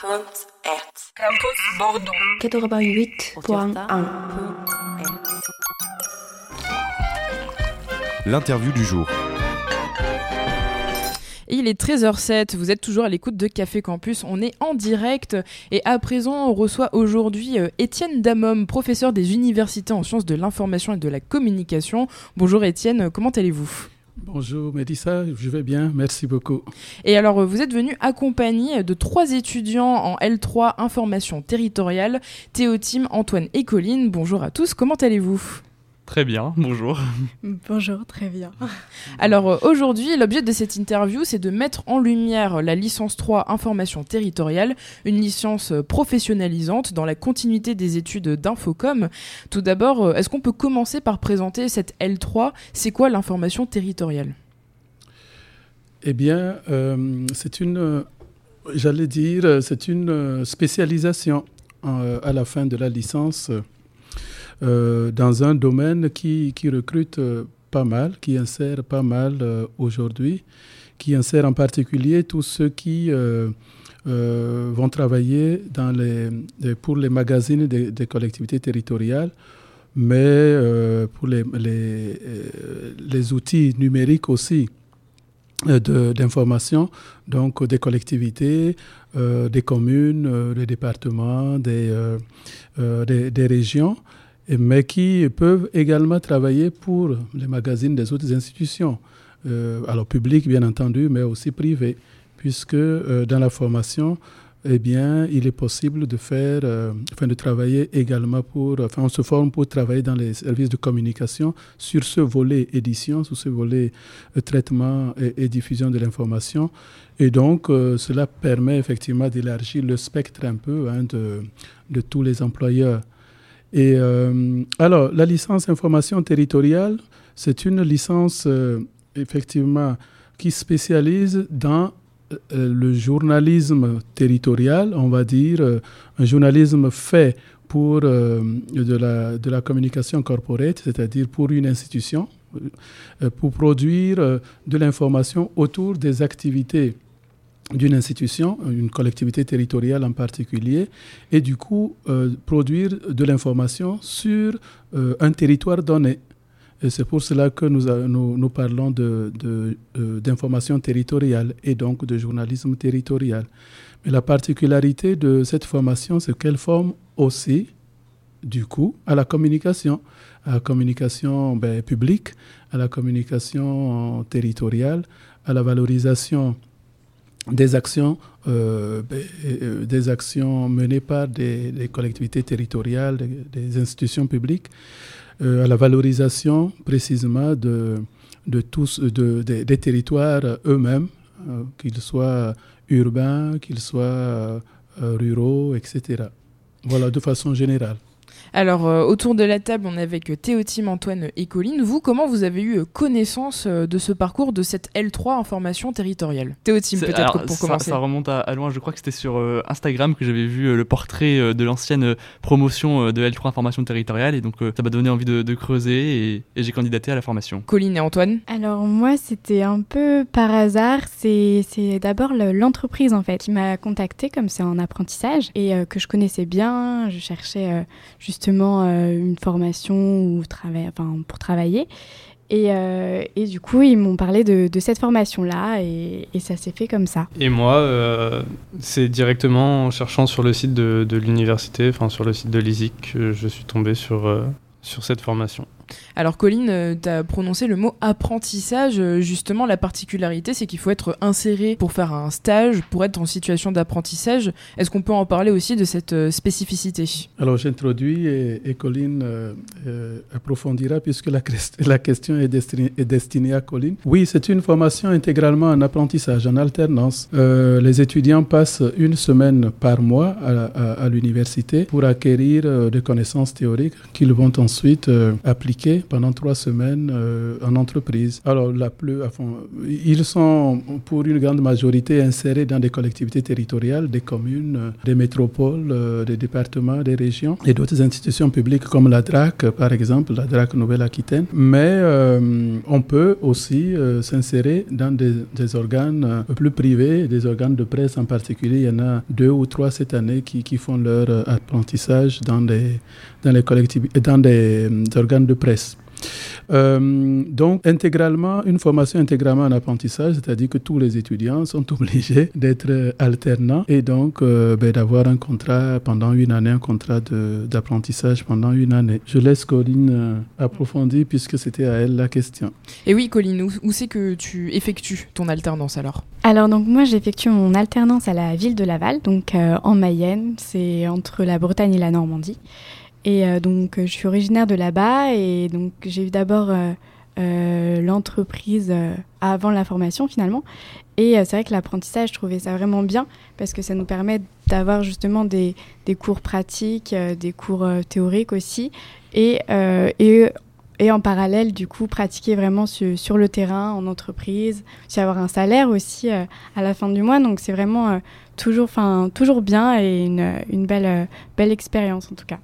Campus Bordeaux. 88.1 L'interview du jour. Il est 13h07, vous êtes toujours à l'écoute de Café Campus, on est en direct et à présent on reçoit aujourd'hui euh, Étienne Damom, professeur des universités en sciences de l'information et de la communication. Bonjour Étienne, comment allez-vous? Bonjour Mélissa, je vais bien, merci beaucoup. Et alors, euh, vous êtes venu accompagné de trois étudiants en L3 Information territoriale, Théotime, Antoine et Colline. Bonjour à tous, comment allez-vous? Très bien, bonjour. Bonjour, très bien. Alors euh, aujourd'hui, l'objet de cette interview, c'est de mettre en lumière la licence 3 Information territoriale, une licence euh, professionnalisante dans la continuité des études d'Infocom. Tout d'abord, euh, est-ce qu'on peut commencer par présenter cette L3 C'est quoi l'information territoriale? Eh bien, euh, c'est une, euh, j'allais dire, c'est une spécialisation euh, à la fin de la licence euh, dans un domaine qui, recrute euh, pas mal, qui insère pas mal euh, aujourd'hui, qui insère en particulier tous ceux qui vont travailler pour les magazines des, collectivités territoriales, mais pour les, outils numériques aussi d'information, donc des collectivités, des communes, des départements, des, régions, mais qui peuvent également travailler pour les magazines des autres institutions, euh, alors publiques bien entendu, mais aussi privées, puisque euh, dans la formation, eh bien, il est possible de faire, euh, enfin, de travailler également pour, enfin, on se forme pour travailler dans les services de communication sur ce volet édition, sur ce volet traitement et, diffusion de l'information. Et donc, cela permet effectivement d'élargir le spectre un peu hein, de tous les employeurs. Et euh, alors, la licence information territoriale, c'est une licence euh, effectivement qui spécialise dans euh, le journalisme territorial, on va dire, un journalisme fait pour de, la, de la communication corporate, c'est-à-dire pour une institution, pour produire de l'information autour des activités d'une institution, une collectivité territoriale en particulier, et du coup euh, produire de l'information sur euh, un territoire donné. Et c'est pour cela que nous, nous, parlons de- de, euh, d'information territoriale et donc de journalisme territorial. Mais la particularité de cette formation, c'est qu'elle forme aussi, du coup, à la communication, à la communication ben, publique, à la communication territoriale, à la valorisation des actions, euh, euh, des actions menées par des, collectivités territoriales, des, institutions publiques, euh, à la valorisation précisément de, des territoires eux-mêmes, qu'ils soient urbains, qu'ils soient ruraux, etc. Voilà, de façon générale. Alors euh, autour de la table, on est avec Théotime, Antoine et Colline. Vous, comment vous avez eu euh, connaissance euh, de ce parcours de cette L3 Information territoriale? Théotime, peut-être pour ça, commencer. ça remonte à, à loin, je crois que c'était sur euh, Instagram que j'avais vu euh, le portrait euh, de l'ancienne promotion euh, de L3 Information Territoriale et donc euh, ça m'a donné envie de, de creuser et, et j'ai candidaté à la formation. Colline et Antoine? Alors moi, c'était un peu par hasard. C'est d'abord le- l'entreprise en fait qui m'a contactée comme c'est en apprentissage et euh, que je connaissais bien. Je cherchais euh, justement euh, une formation ou pour travailler. Et, euh, et du coup, ils m'ont parlé de, cette formation-là et, et ça s'est fait comme ça. Et moi, euh, c'est directement en cherchant sur le site de, l'université, enfin sur le site de l'ISIC, que je suis tombé sur, sur cette formation. Alors Colline, tu as prononcé le mot apprentissage. Euh, Justement, la particularité, c'est qu'il faut être inséré pour faire un stage, pour être en situation d'apprentissage. Est-ce qu'on peut en parler aussi de cette euh, spécificité? Alors j'introduis et, et Colline euh, euh, approfondira puisque la, question est destinée, est destinée à Colline. Oui, c'est une formation intégralement en apprentissage, en alternance. Euh, les étudiants passent une semaine par mois à, l'université pour acquérir euh, des connaissances théoriques qu'ils vont ensuite euh, appliquer pendant trois semaines en entreprise. Alors, ils sont pour une grande majorité insérés dans des collectivités territoriales, des communes, des métropoles, des départements, des régions et d'autres institutions publiques comme la DRAC, par exemple, la DRAC Nouvelle-Aquitaine. Mais on peut aussi s'insérer dans des, organes plus privés, des organes de presse en particulier. Il y en a deux ou trois cette année qui, font leur euh, apprentissage dans, des, dans les collectivités, dans des organes de presse. Euh, donc, intégralement, une formation intégralement en apprentissage, c'est-à-dire que tous les étudiants sont obligés d'être alternants et donc euh, ben, d'avoir un contrat pendant une année, un contrat d'apprentissage pendant une année. Je laisse Colline euh, approfondir puisque c'était à elle la question. Et oui, Colline, où, où c'est que tu effectues ton alternance alors? Alors, donc moi, j'effectue mon alternance à la ville de Laval, donc en Mayenne, c'est entre la Bretagne et la Normandie. Et euh, donc, je suis originaire de là-bas et donc j'ai eu d'abord euh, euh, l'entreprise avant la formation finalement. Et c'est vrai que l'apprentissage, je trouvais ça vraiment bien parce que ça nous permet d'avoir justement des, des, cours pratiques, des cours théoriques aussi. Et, et, et, en parallèle, du coup, pratiquer vraiment sur, le terrain, en entreprise, aussi avoir un salaire aussi à la fin du mois. Donc c'est vraiment toujours, toujours bien et une, une belle, belle expérience en tout cas.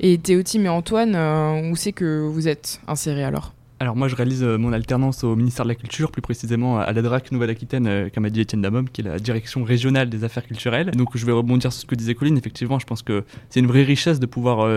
Et Théotime et Antoine, euh, où c'est que vous êtes insérés alors alors moi je réalise euh, mon alternance au ministère de la Culture, plus précisément à la DRAC Nouvelle-Aquitaine, euh, comme a dit Étienne Damom, qui est la direction régionale des affaires culturelles. Donc je vais rebondir sur ce que disait Colline, effectivement je pense que c'est une vraie richesse de pouvoir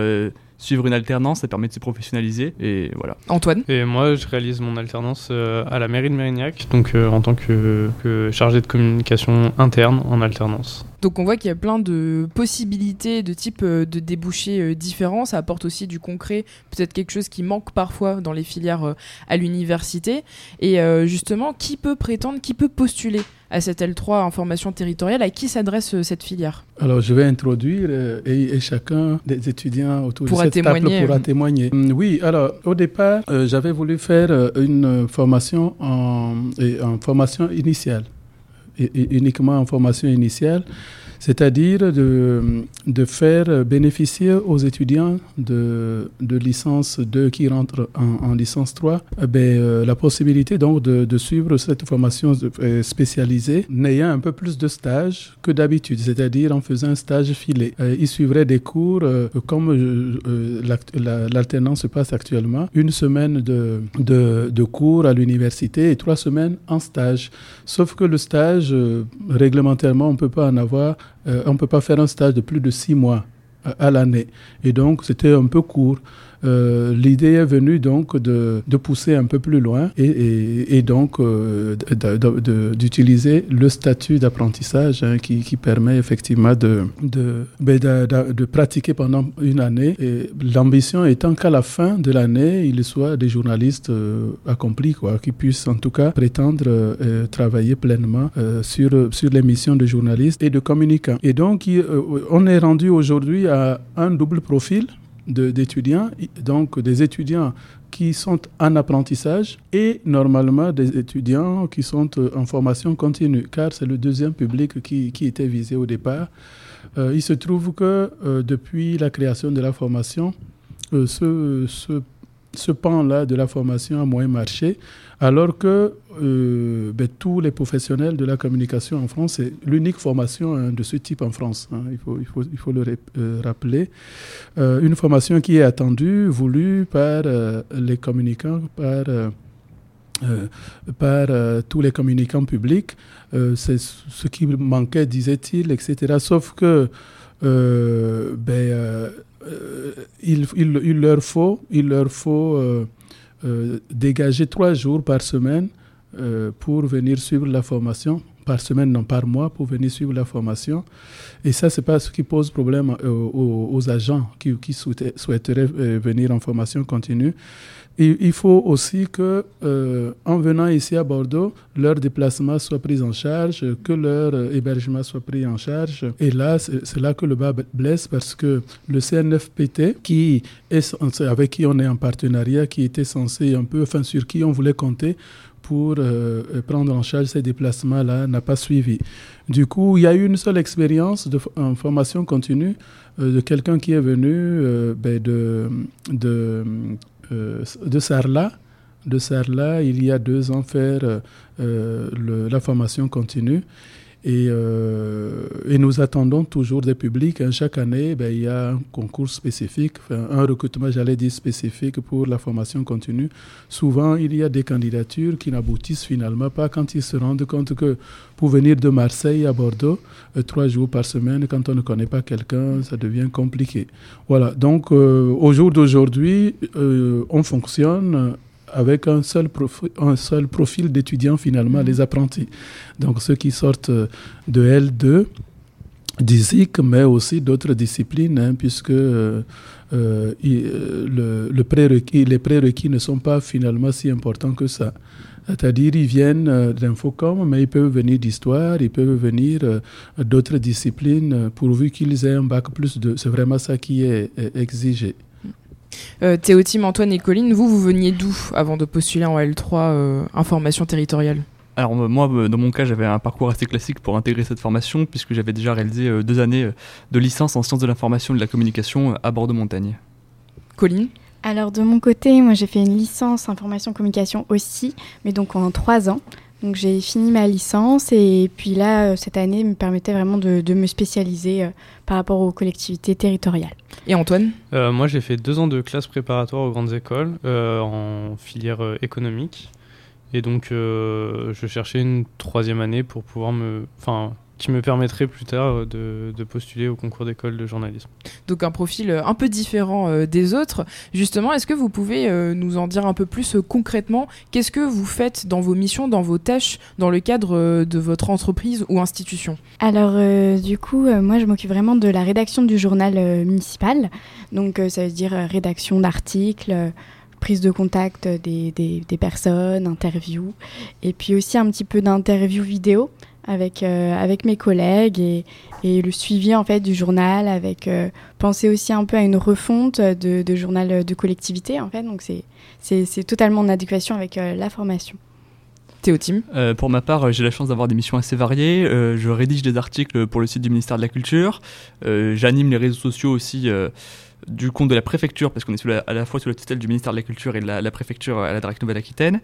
suivre une alternance, ça permet de se professionnaliser et voilà. Antoine? Et moi je réalise mon alternance à la mairie de Mérignac, donc en tant que, que chargé de communication interne en alternance. Donc on voit qu'il y a plein de possibilités de type euh, de débouchés euh, différents. Ça apporte aussi du concret, peut-être quelque chose qui manque parfois dans les filières euh, à l'université. Et justement, qui peut prétendre, qui peut postuler? À cette L3 information territoriale À qui s'adresse cette filière? Alors je vais introduire et, chacun des étudiants autour de cette témoigner. table pourra témoigner. Mm, oui, alors au départ, j'avais voulu faire une formation en, en formation initiale uniquement en formation initiale c'est-à-dire de, de, faire bénéficier aux étudiants de, de licence 2 qui rentrent en, licence 3 eh ben, euh, la possibilité donc de, de, suivre cette formation euh, spécialisée n'ayant un peu plus de stages que d'habitude, c'est-à-dire en faisant un stage filé. Euh, ils suivraient des cours comme l'alternance se passe actuellement, une semaine de, de, de cours à l'université et trois semaines en stage. Sauf que le stage, réglementairement, on ne peut pas en avoir euh, on peut pas faire un stage de plus de six mois à l'année. Et donc, c'était un peu court. Euh, l'idée est venue donc de, pousser un peu plus loin et, donc euh, d'utiliser le statut d'apprentissage hein, qui, permet effectivement de, ben, de, de, pratiquer pendant une année. L'ambition étant qu'à la fin de l'année, il soit des journalistes euh, accomplis, quoi, qui puissent en tout cas prétendre travailler pleinement sur, sur les missions de journalistes et de communicants. Et donc, on est rendu aujourd'hui à un double profil d'étudiants, donc des étudiants qui sont en apprentissage et normalement des étudiants qui sont euh, en formation continue, car c'est le deuxième public qui, qui, était visé au départ. Euh, il se trouve que euh, depuis la création de la formation, ce, ce, ce pan-là de la formation a moins marché alors que euh, ben, tous les professionnels de la communication en France, c'est l'unique formation hein, de ce type en France, hein. il, faut, il, faut, il, faut, le euh, rappeler. Euh, une formation qui est attendue, voulue par les communicants, par, par tous les communicants publics. c'est ce qui manquait, disait-il, etc. Sauf que ben, il, il, leur faut, faut euh, dégager trois jours par semaine euh, pour venir suivre la formation, par semaine, non par mois, pour venir suivre la formation. Et ça, ce n'est pas ce qui pose problème euh, aux, agents qui, qui souhaiteraient venir en formation continue il faut aussi que, euh, en venant ici à Bordeaux, leur déplacement soit pris en charge, que leur euh, hébergement soit pris en charge. Et là, c'est là que le bas blesse parce que le CNFPT, qui est, avec qui on est en partenariat, qui était censé un peu, enfin sur qui on voulait compter pour euh, prendre en charge ces déplacements-là, n'a pas suivi. Du coup, il y a eu une seule expérience de, en formation continue de quelqu'un qui est venu ben de, de de Sarlat. De Sarlat, il y a deux ans, faire la formation continue. Et, euh, et, nous attendons toujours des publics. Hein. Chaque année, ben, il y a un concours spécifique, un recrutement, j'allais dire, spécifique pour la formation continue. Souvent, il y a des candidatures qui n'aboutissent finalement pas quand ils se rendent compte que pour venir de Marseille à Bordeaux, euh, trois jours par semaine, quand on ne connaît pas quelqu'un, ça devient compliqué. Voilà, donc euh, au jour d'aujourd'hui, on fonctionne avec un seul, un seul profil d'étudiants finalement, mm. les apprentis. Donc ceux qui sortent de L2, d'ISIC, mais aussi d'autres disciplines, hein, puisque euh, euh, euh, le, prérequis, les prérequis ne sont pas finalement si importants que ça. C'est-à-dire, ils viennent d'Infocom, mais ils peuvent venir d'histoire, ils peuvent venir d'autres disciplines, pourvu qu'ils aient un bac plus de. C'est vraiment ça qui est exigé. Euh, Théotime, Antoine et Colline, vous, vous veniez d'où avant de postuler en L3 euh, information territoriale alors moi, euh, dans mon cas, j'avais un parcours assez classique pour intégrer cette formation, puisque j'avais déjà réalisé deux années de licence en sciences de l'information et de la communication à Bordeaux-Montagne. Colline Alors de mon côté, moi j'ai fait une licence information communication aussi, mais donc en trois ans. Donc j'ai fini ma licence et puis là, euh, cette année me permettait vraiment de, me spécialiser euh, par rapport aux collectivités territoriales. Et Antoine? Euh, Moi j'ai fait deux ans de classe préparatoire aux grandes écoles en filière économique. Et donc je cherchais une troisième année pour pouvoir me... Enfin, qui me permettrait plus tard euh, de, postuler au concours d'école de journalisme. Donc un profil euh, un peu différent euh, des autres. Justement, est-ce que vous pouvez nous en dire un peu plus concrètement? Qu'est-ce que vous faites dans vos missions, dans vos tâches, dans le cadre de votre entreprise ou institution? Alors du coup, moi je m'occupe vraiment de la rédaction du journal municipal. Donc ça veut dire rédaction d'articles prise de contact des, des, personnes, interviews, et puis aussi un petit peu d'interview vidéo avec, euh, avec mes collègues et, et, le suivi en fait du journal avec euh, penser aussi un peu à une refonte de, de journal de collectivité en fait donc c'est c'est totalement en adéquation avec euh, la formation. Théotime Pour ma part, j'ai la chance d'avoir des missions assez variées. je rédige des articles pour le site du ministère de la Culture. J'anime les réseaux sociaux aussi du compte de la préfecture, parce qu'on est à la fois sous la tutelle du ministère de la Culture et de la, préfecture à la DRAC Nouvelle-Aquitaine.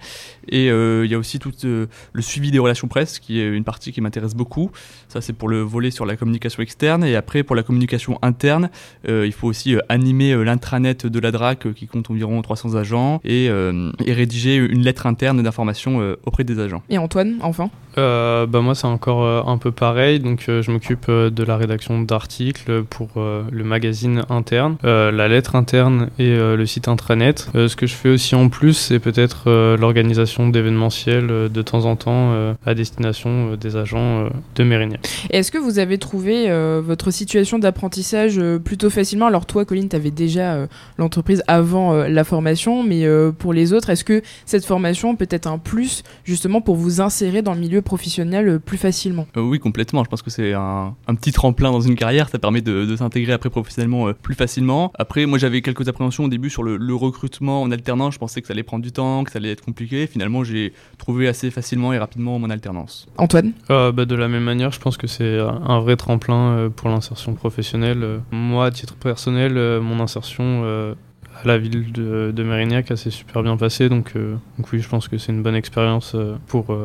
Et euh, il y a aussi tout euh, le suivi des relations presse, qui est une partie qui m'intéresse beaucoup. Ça, c'est pour le volet sur la communication externe. Et après, pour la communication interne, euh, il faut aussi animer l'intranet de la DRAC, qui compte environ 300 agents, et, et rédiger une lettre interne d'information auprès des agents. Et Antoine, enfin? Bah Moi, c'est encore un peu pareil. Donc, je m'occupe de la rédaction d'articles pour le magazine interne. Euh, la lettre interne et euh, le site intranet. Euh, ce que je fais aussi en plus, c'est peut-être l'organisation d'événementiels de temps en temps à destination des agents de Mérignac. Est-ce que vous avez trouvé votre situation d'apprentissage plutôt facilement? Alors toi, Colline, tu avais déjà l'entreprise avant la formation, mais pour les autres, est-ce que cette formation peut être un plus justement pour vous insérer dans le milieu professionnel plus facilement? Oui, complètement. Je pense que c'est un, petit tremplin dans une carrière. Ça permet de s'intégrer après professionnellement plus facilement. Après, moi j'avais quelques appréhensions au début sur le, recrutement en alternance. Je pensais que ça allait prendre du temps, que ça allait être compliqué. Finalement, j'ai trouvé assez facilement et rapidement mon alternance. Antoine euh, bah, De la même manière, je pense que c'est un vrai tremplin euh, pour l'insertion professionnelle. Euh, moi, à titre personnel, mon insertion à la ville de, de Mérignac s'est super bien passée. Donc, donc, oui, je pense que c'est une bonne expérience pour,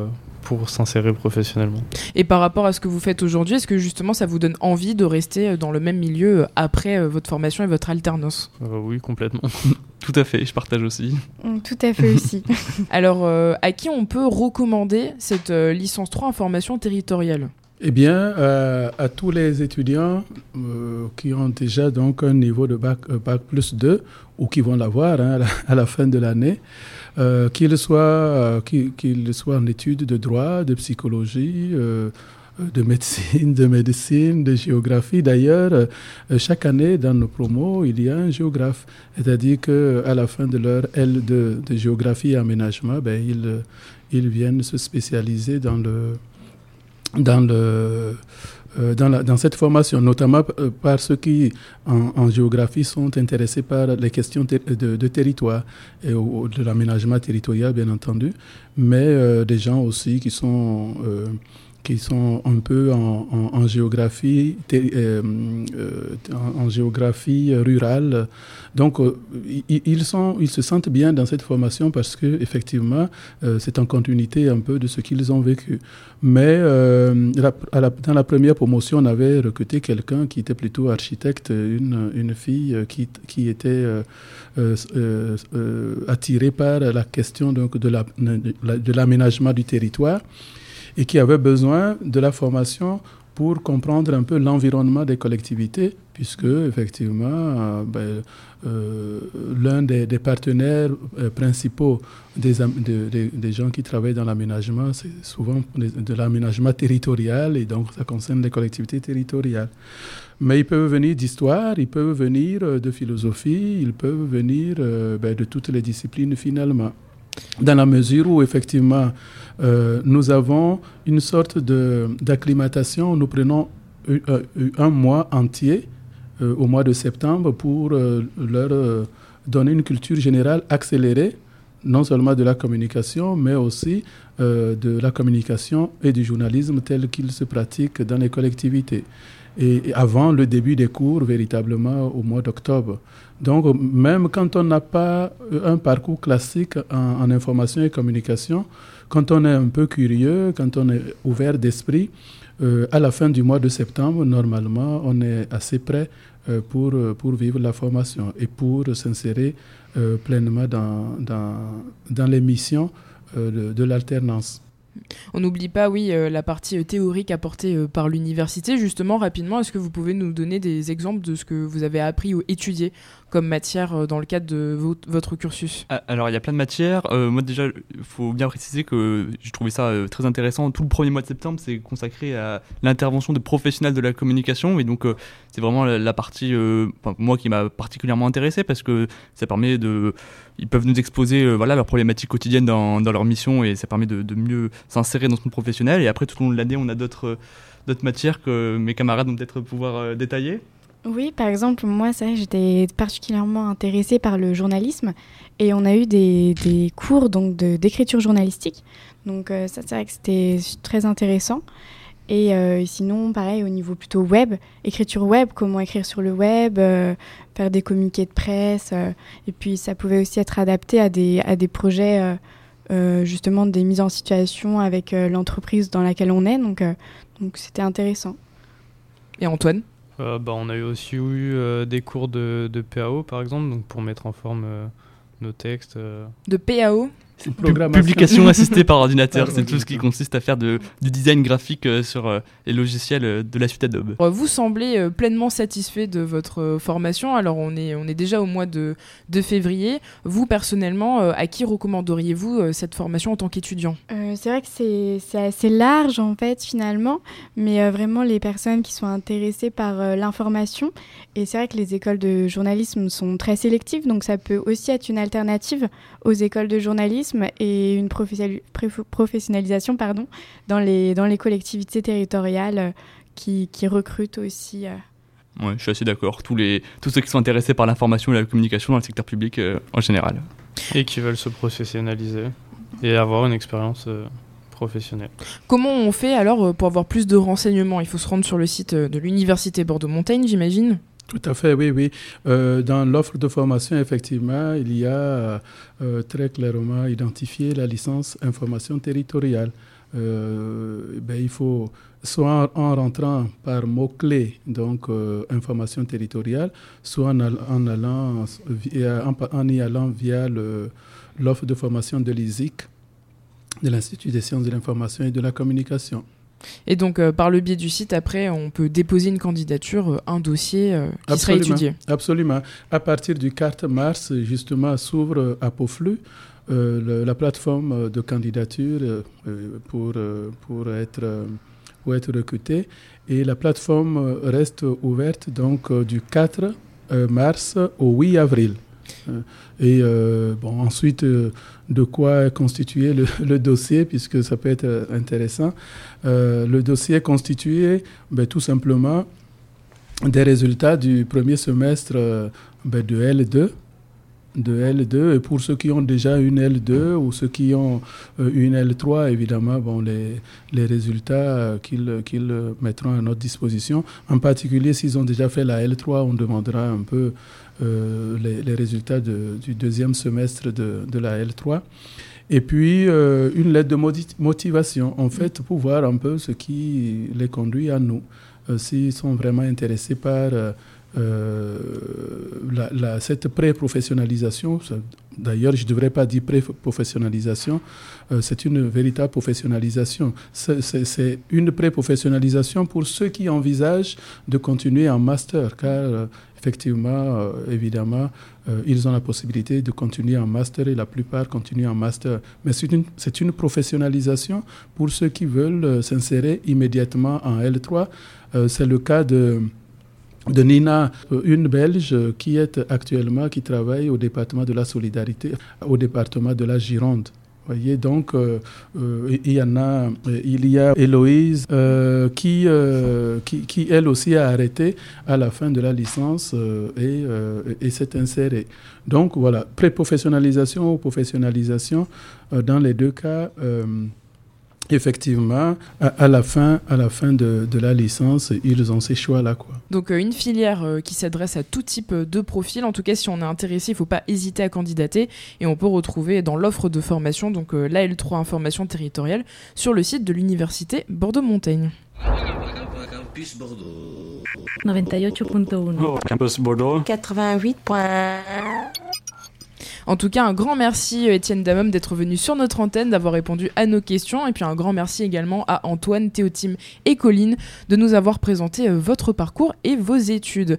pour s'insérer professionnellement. Et par rapport à ce que vous faites aujourd'hui, est-ce que justement ça vous donne envie de rester euh, dans le même milieu euh, après euh, votre formation et votre alternance? Oui, complètement. tout à fait, je partage aussi. Mm, tout à fait aussi. Alors, à qui on peut recommander cette licence 3 information territoriale? Eh bien, à tous les étudiants qui ont déjà donc un niveau de bac, bac plus 2 ou qui vont l'avoir hein, à, la fin de l'année, euh, qu'ils soient, euh, soient en études de droit, de psychologie, euh, de médecine, de médecine, de géographie. D'ailleurs, chaque année, dans nos promos, il y a un géographe. C'est-à-dire qu'à la fin de leur L de, de géographie et aménagement, ben, ils, ils viennent se spécialiser dans le, dans le euh, dans, la, dans, cette formation, notamment euh, par ceux qui, en, géographie, sont intéressés par les questions de, de, territoire et de l'aménagement territorial, bien entendu, mais euh, des gens aussi qui sont qui sont un peu en, en, géographie, euh, en, géographie rurale. Donc, ils, sont, ils se sentent bien dans cette formation parce que effectivement, c'est en continuité un peu de ce qu'ils ont vécu. Mais dans la première promotion, on avait recruté quelqu'un qui était plutôt architecte, une, une fille qui, qui était attirée par la question donc, de l'aménagement du territoire et qui avait besoin de la formation pour comprendre un peu l'environnement des collectivités, puisque effectivement, euh, ben, euh, l'un des, partenaires euh, principaux des, des, gens qui travaillent dans l'aménagement, c'est souvent de, l'aménagement territorial, et donc ça concerne les collectivités territoriales. Mais ils peuvent venir d'histoire, ils peuvent venir de philosophie, ils peuvent venir ben, de toutes les disciplines finalement dans la mesure où effectivement euh, nous avons une sorte d'acclimatation. Nous prenons un, mois entier euh, au mois de septembre pour euh, leur donner une culture générale accélérée, non seulement de la communication, mais aussi de la communication et du journalisme tel qu'il se pratique dans les collectivités. Et, avant le début des cours, véritablement au mois d'octobre. Donc, même quand on n'a pas un parcours classique en information et communication, quand on est un peu curieux, quand on est ouvert d'esprit, euh, à la fin du mois de septembre, normalement, on est assez prêt euh, pour, euh, pour vivre la formation et pour s'insérer pleinement dans, dans, dans les missions de l'alternance. On n'oublie pas, oui, la partie théorique apportée par l'université. Justement, rapidement, est-ce que vous pouvez nous donner des exemples de ce que vous avez appris ou étudié matière euh, dans le cadre de votre cursus? Ah, Alors, il y a plein de matières. Euh, moi, déjà, il faut bien préciser que j'ai trouvé ça euh, très intéressant. Tout le premier mois de septembre, c'est consacré à l'intervention de professionnels de la communication. Et donc, c'est vraiment la, partie, moi, qui m'a particulièrement intéressé parce que ça permet de. Ils peuvent nous exposer voilà, leurs problématiques quotidiennes dans, leur mission et ça permet de, mieux s'insérer dans ce monde professionnel. Et après, tout au long de l'année, on a d'autres matières que mes camarades vont peut-être pouvoir détailler. Oui, par exemple, moi, j'étais particulièrement intéressée par le journalisme et on a eu des, cours donc d'écriture journalistique. Donc euh, ça, c'est vrai que c'était très intéressant. Et euh, sinon, pareil, au niveau plutôt web, écriture web, comment écrire sur le web, euh, faire des communiqués de presse. et puis, ça pouvait aussi être adapté à des, à des projets, justement, des mises en situation avec l'entreprise dans laquelle on est. Donc, donc c'était intéressant. Et Antoine? Euh, bah, on a aussi eu euh, des cours de, de, PAO par exemple, donc pour mettre en forme euh, nos textes. De PAO Publication assistée par ordinateur, c'est tout ce qui consiste à faire de, du design graphique euh, sur euh, les logiciels euh, de la suite Adobe. Vous semblez pleinement satisfait de votre formation. Alors on est, on est déjà au mois de, de février. Vous personnellement, à qui recommanderiez-vous cette formation en tant qu'étudiant? C'est vrai que c'est assez large en fait finalement, mais vraiment les personnes qui sont intéressées par l'information. Et c'est vrai que les écoles de journalisme sont très sélectives, donc ça peut aussi être une alternative aux écoles de journalisme et une professionnalisation pardon, dans, les, dans les collectivités territoriales euh, qui, qui recrutent aussi. Euh. Ouais, je suis assez d'accord. Tous, les, tous ceux qui sont intéressés par l'information et la communication dans le secteur public euh, en général. Et qui veulent se professionnaliser et avoir une expérience professionnelle. Comment on fait alors pour avoir plus de renseignements? Il faut se rendre sur le site de l'Université Bordeaux-Montaigne, j'imagine? Tout à fait, oui, oui. Euh, dans l'offre de formation, effectivement, il y a euh, très clairement identifié la licence information territoriale. Euh, ben, il faut, soit en, rentrant par mots-clés, donc information territoriale, soit en, en allant, en, y allant via l'offre de formation de l'ISIC, de l'Institut des sciences de l'information et de la communication. Et donc, euh, par le biais du site, après, on peut déposer une candidature, euh, un dossier euh, qui sera étudié. Absolument. À partir du 4 mars, justement, s'ouvre à Poflu la plateforme de candidature pour, pour, être, pour être recruté. Et la plateforme reste ouverte donc du 4 mars au 8 avril. Et bon, ensuite, de quoi est constitué le, dossier, puisque ça peut être intéressant. Euh, le dossier est constitué ben, tout simplement des résultats du premier semestre euh, ben, de L2 de L2. Et pour ceux qui ont déjà une L2 ou ceux qui ont euh, une L3, évidemment, bon, les, les résultats euh, qu'ils qu'ils mettront à notre disposition. En particulier, s'ils ont déjà fait la L3, on demandera un peu euh, les, résultats du deuxième semestre de, la L3. Et puis, euh, une lettre de motivation, en fait, pour voir un peu ce qui les conduit à nous. Euh, S'ils sont vraiment intéressés par cette pré-professionnalisation, d'ailleurs, je ne devrais pas dire pré-professionnalisation, c'est une véritable professionnalisation. C'est une pré-professionnalisation pour ceux qui envisagent de continuer en master, car effectivement, évidemment, ils ont la possibilité de continuer en master et la plupart continuent en master. Mais c'est une, professionnalisation pour ceux qui veulent s'insérer immédiatement en L3. c'est le cas de de Nina, une Belge qui est actuellement, qui travaille au département de la solidarité, au département de la Gironde. Voyez, donc, euh, euh, il y a, il Héloïse euh, qui, euh, qui, elle aussi, a arrêté à la fin de la licence euh, et, euh, et s'est insérée. Donc, voilà, pré-professionnalisation ou professionnalisation, dans les deux cas, effectivement, à, à, la fin, à la fin de, de, la licence, ils ont ces choix-là. Quoi. Donc euh, une filière euh, qui s'adresse à tout type de profil. En tout cas, si on est intéressé, il ne faut pas hésiter à candidater. Et on peut retrouver dans l'offre de formation, donc euh, la L3 Information Territoriale, sur le site de l'Université Bordeaux-Montaigne. Campus Bordeaux. 98.1 Campus Bordeaux. 88. En tout cas, un grand merci Étienne Damom d'être venu sur notre antenne, d'avoir répondu à nos questions et puis un grand merci également à Antoine, Théotime et Colline de nous avoir présenté votre parcours et vos études.